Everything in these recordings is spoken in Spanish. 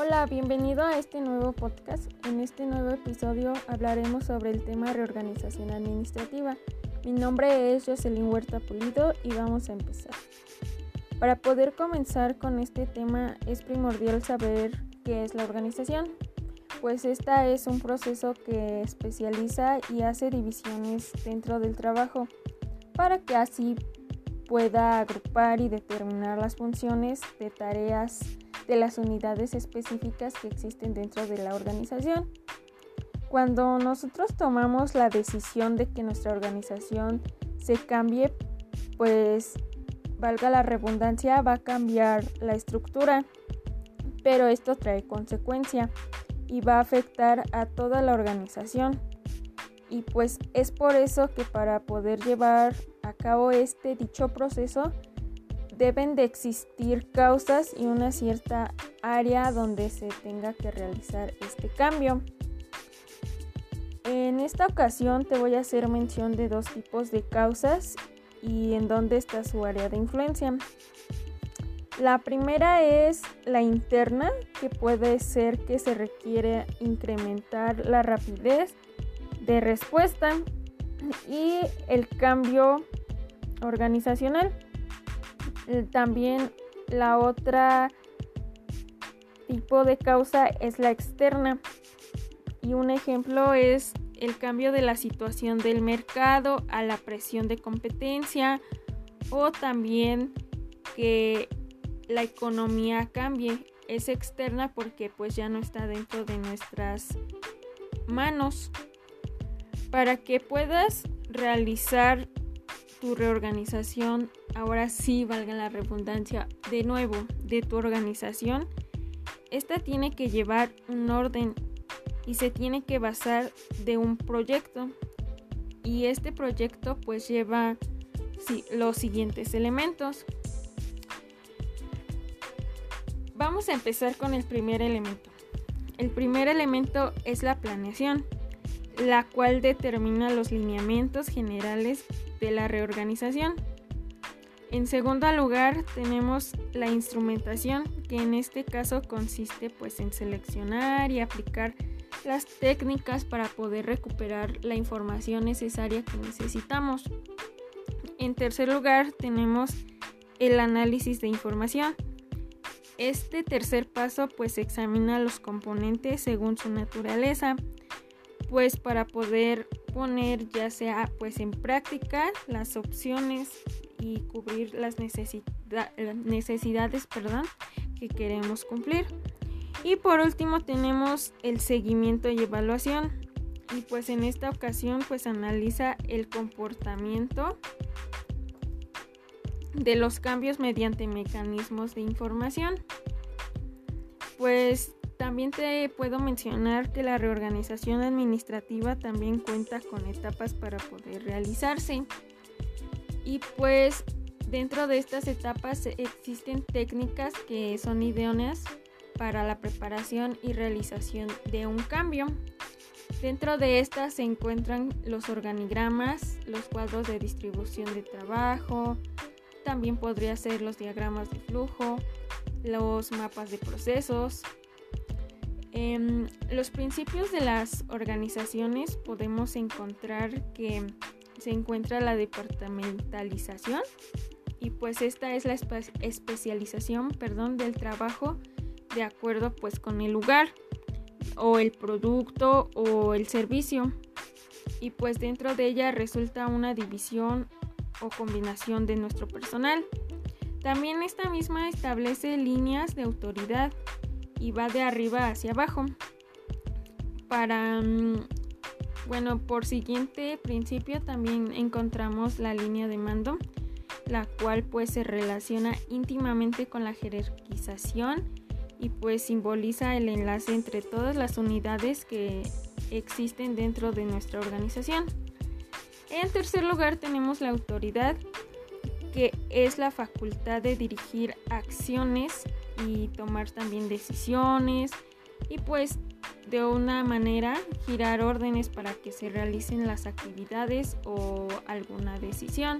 Hola, bienvenido a este nuevo podcast. En este nuevo episodio hablaremos sobre el tema reorganización administrativa. Mi nombre es Jocelyn Huerta Pulido y vamos a empezar. Para poder comenzar con este tema es primordial saber qué es la organización, pues esta es un proceso que especializa y hace divisiones dentro del trabajo para que así pueda agrupar y determinar las funciones de tareas de las unidades específicas que existen dentro de la organización. Cuando nosotros tomamos la decisión de que nuestra organización se cambie, pues valga la redundancia, va a cambiar la estructura, pero esto trae consecuencia y va a afectar a toda la organización. Y pues es por eso que para poder llevar a cabo este dicho proceso, deben de existir causas y una cierta área donde se tenga que realizar este cambio. En esta ocasión te voy a hacer mención de dos tipos de causas y en dónde está su área de influencia. La primera es la interna, que puede ser que se requiere incrementar la rapidez de respuesta y el cambio organizacional. Eh, también la otra tipo de causa es la externa. Y un ejemplo es el cambio de la situación del mercado a la presión de competencia o también que la economía cambie. Es externa porque pues ya no está dentro de nuestras manos. Para que puedas realizar tu reorganización, ahora sí valga la redundancia, de nuevo, de tu organización, esta tiene que llevar un orden y se tiene que basar de un proyecto. Y este proyecto pues lleva los siguientes elementos. Vamos a empezar con el primer elemento. El primer elemento es la planeación, la cual determina los lineamientos generales de la reorganización. En segundo lugar tenemos la instrumentación, que en este caso consiste pues en seleccionar y aplicar las técnicas para poder recuperar la información necesaria que necesitamos. En tercer lugar tenemos el análisis de información. Este tercer paso pues examina los componentes según su naturaleza, pues para poder poner ya sea pues en práctica las opciones y cubrir las necesidades perdón, que queremos cumplir. Y por último tenemos el seguimiento y evaluación. Y pues en esta ocasión pues analiza el comportamiento de los cambios mediante mecanismos de información. Pues también te puedo mencionar que la reorganización administrativa también cuenta con etapas para poder realizarse. Y pues dentro de estas etapas existen técnicas que son idóneas para la preparación y realización de un cambio. Dentro de estas se encuentran los organigramas, los cuadros de distribución de trabajo, también podría ser los diagramas de flujo, los mapas de procesos, em, los principios de las organizaciones podemos encontrar que se encuentra la departamentalización y pues esta es la especialización perdón, del trabajo de acuerdo pues con el lugar o el producto o el servicio y pues dentro de ella resulta una división o combinación de nuestro personal. También esta misma establece líneas de autoridad y va de arriba hacia abajo. Para, mm, bueno, por siguiente principio también encontramos la línea de mando, la cual pues se relaciona íntimamente con la jerarquización y pues simboliza el enlace entre todas las unidades que existen dentro de nuestra organización. En tercer lugar tenemos la autoridad, que es la facultad de dirigir acciones y tomar también decisiones y pues de una manera girar órdenes para que se realicen las actividades o alguna decisión.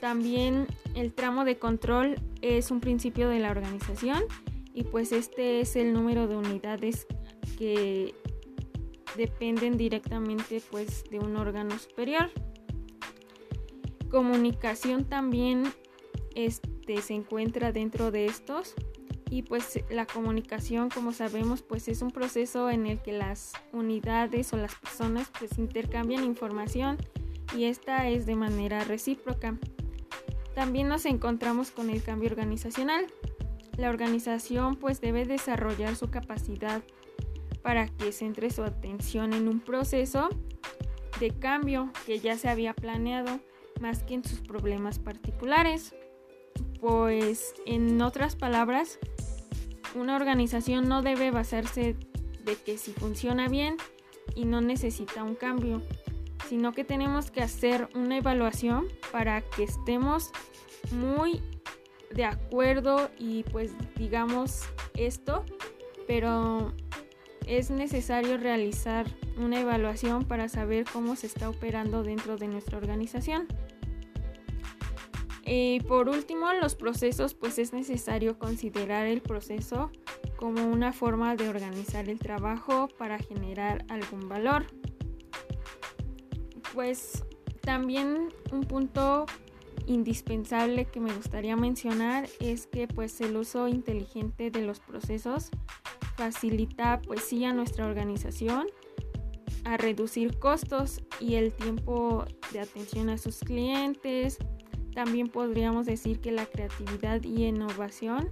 También el tramo de control es un principio de la organización y pues este es el número de unidades que dependen directamente pues de un órgano superior. Comunicación también se encuentra dentro de estos y pues la comunicación como sabemos pues es un proceso en el que las unidades o las personas pues intercambian información y esta es de manera recíproca. También nos encontramos con el cambio organizacional. La organización pues debe desarrollar su capacidad para que centre su atención en un proceso de cambio que ya se había planeado más que en sus problemas particulares. Pues en otras palabras, una organización no debe basarse de que si funciona bien y no necesita un cambio, sino que tenemos que hacer una evaluación para que estemos muy de acuerdo y pues digamos esto, pero es necesario realizar una evaluación para saber cómo se está operando dentro de nuestra organización. Y por último, los procesos, pues es necesario considerar el proceso como una forma de organizar el trabajo para generar algún valor. Pues también un punto indispensable que me gustaría mencionar es que pues el uso inteligente de los procesos facilita pues sí a nuestra organización a reducir costos y el tiempo de atención a sus clientes, también podríamos decir que la creatividad y innovación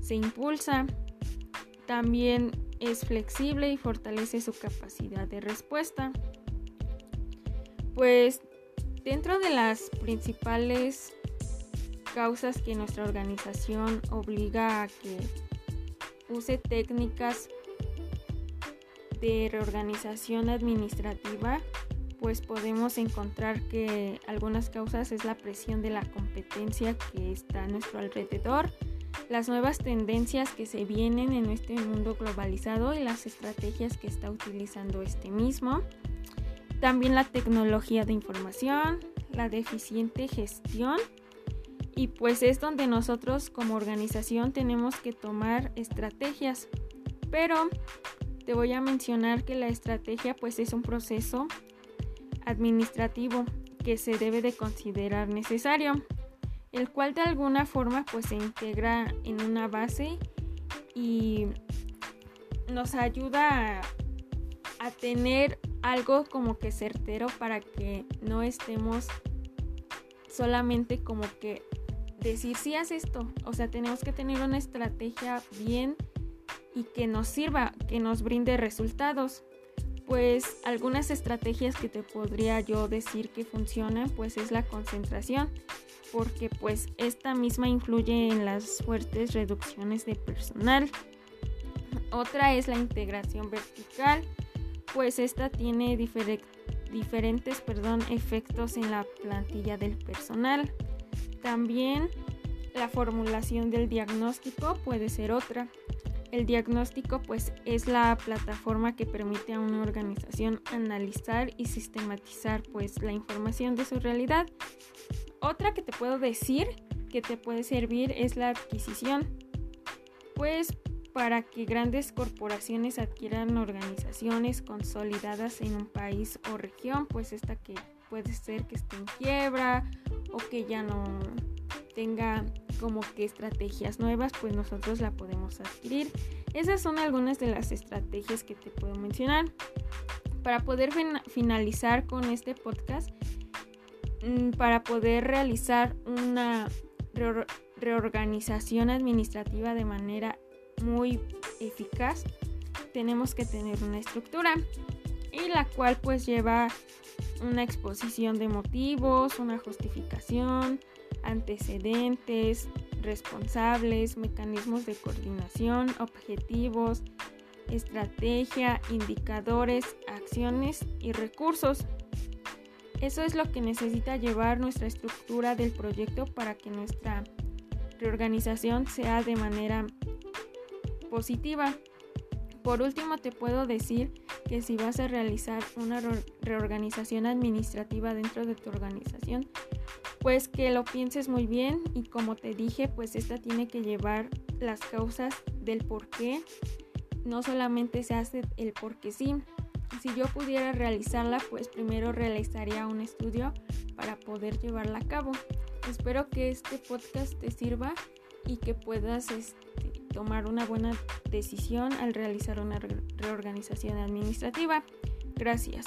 se impulsa. También es flexible y fortalece su capacidad de respuesta. Pues dentro de las principales causas que nuestra organización obliga a que use técnicas de reorganización administrativa pues podemos encontrar que algunas causas es la presión de la competencia que está a nuestro alrededor, las nuevas tendencias que se vienen en este mundo globalizado y las estrategias que está utilizando este mismo, también la tecnología de información, la deficiente gestión. Y pues es donde nosotros como organización tenemos que tomar estrategias, pero te voy a mencionar que la estrategia pues es un proceso administrativo que se debe de considerar necesario, el cual de alguna forma pues se integra en una base y nos ayuda a, tener algo como que certero para que no estemos solamente como que decir si haz esto, o sea, tenemos que tener una estrategia bien y que nos sirva, que nos brinde resultados pues algunas estrategias que te podría yo decir que funcionan pues es la concentración porque pues esta misma influye en las fuertes reducciones de personal. Otra es la integración vertical pues esta tiene diferentes perdón, efectos en la plantilla del personal. También la formulación del diagnóstico puede ser otra el diagnóstico pues es la plataforma que permite a una organización analizar y sistematizar pues la información de su realidad. Otra que te puedo decir que te puede servir es la adquisición. Pues para que grandes corporaciones adquieran organizaciones consolidadas en un país o región, pues esta que puede ser que esté en quiebra o que ya no tenga como que estrategias nuevas, pues nosotros la podemos adquirir. Esas son algunas de las estrategias que te puedo mencionar. Para poder finalizar con este podcast, mm, para poder realizar una reorganización administrativa de manera muy eficaz, tenemos que tener una estructura y la cual pues lleva una exposición de motivos, una justificación, antecedentes, responsables, mecanismos de coordinación, objetivos, estrategia, indicadores, acciones y recursos. Eso es lo que necesita llevar nuestra estructura del proyecto para que nuestra reorganización sea de manera positiva. Por último, te puedo decir que si vas a realizar una reorganización administrativa dentro de tu organización, pues que lo pienses muy bien y como te dije, pues esta tiene que llevar las causas del por qué. No solamente se hace el por qué sí. Si yo pudiera realizarla, pues primero realizaría un estudio para poder llevarla a cabo. Espero que este podcast te sirva y que puedas este, tomar una buena decisión al realizar una reorganización administrativa. Gracias.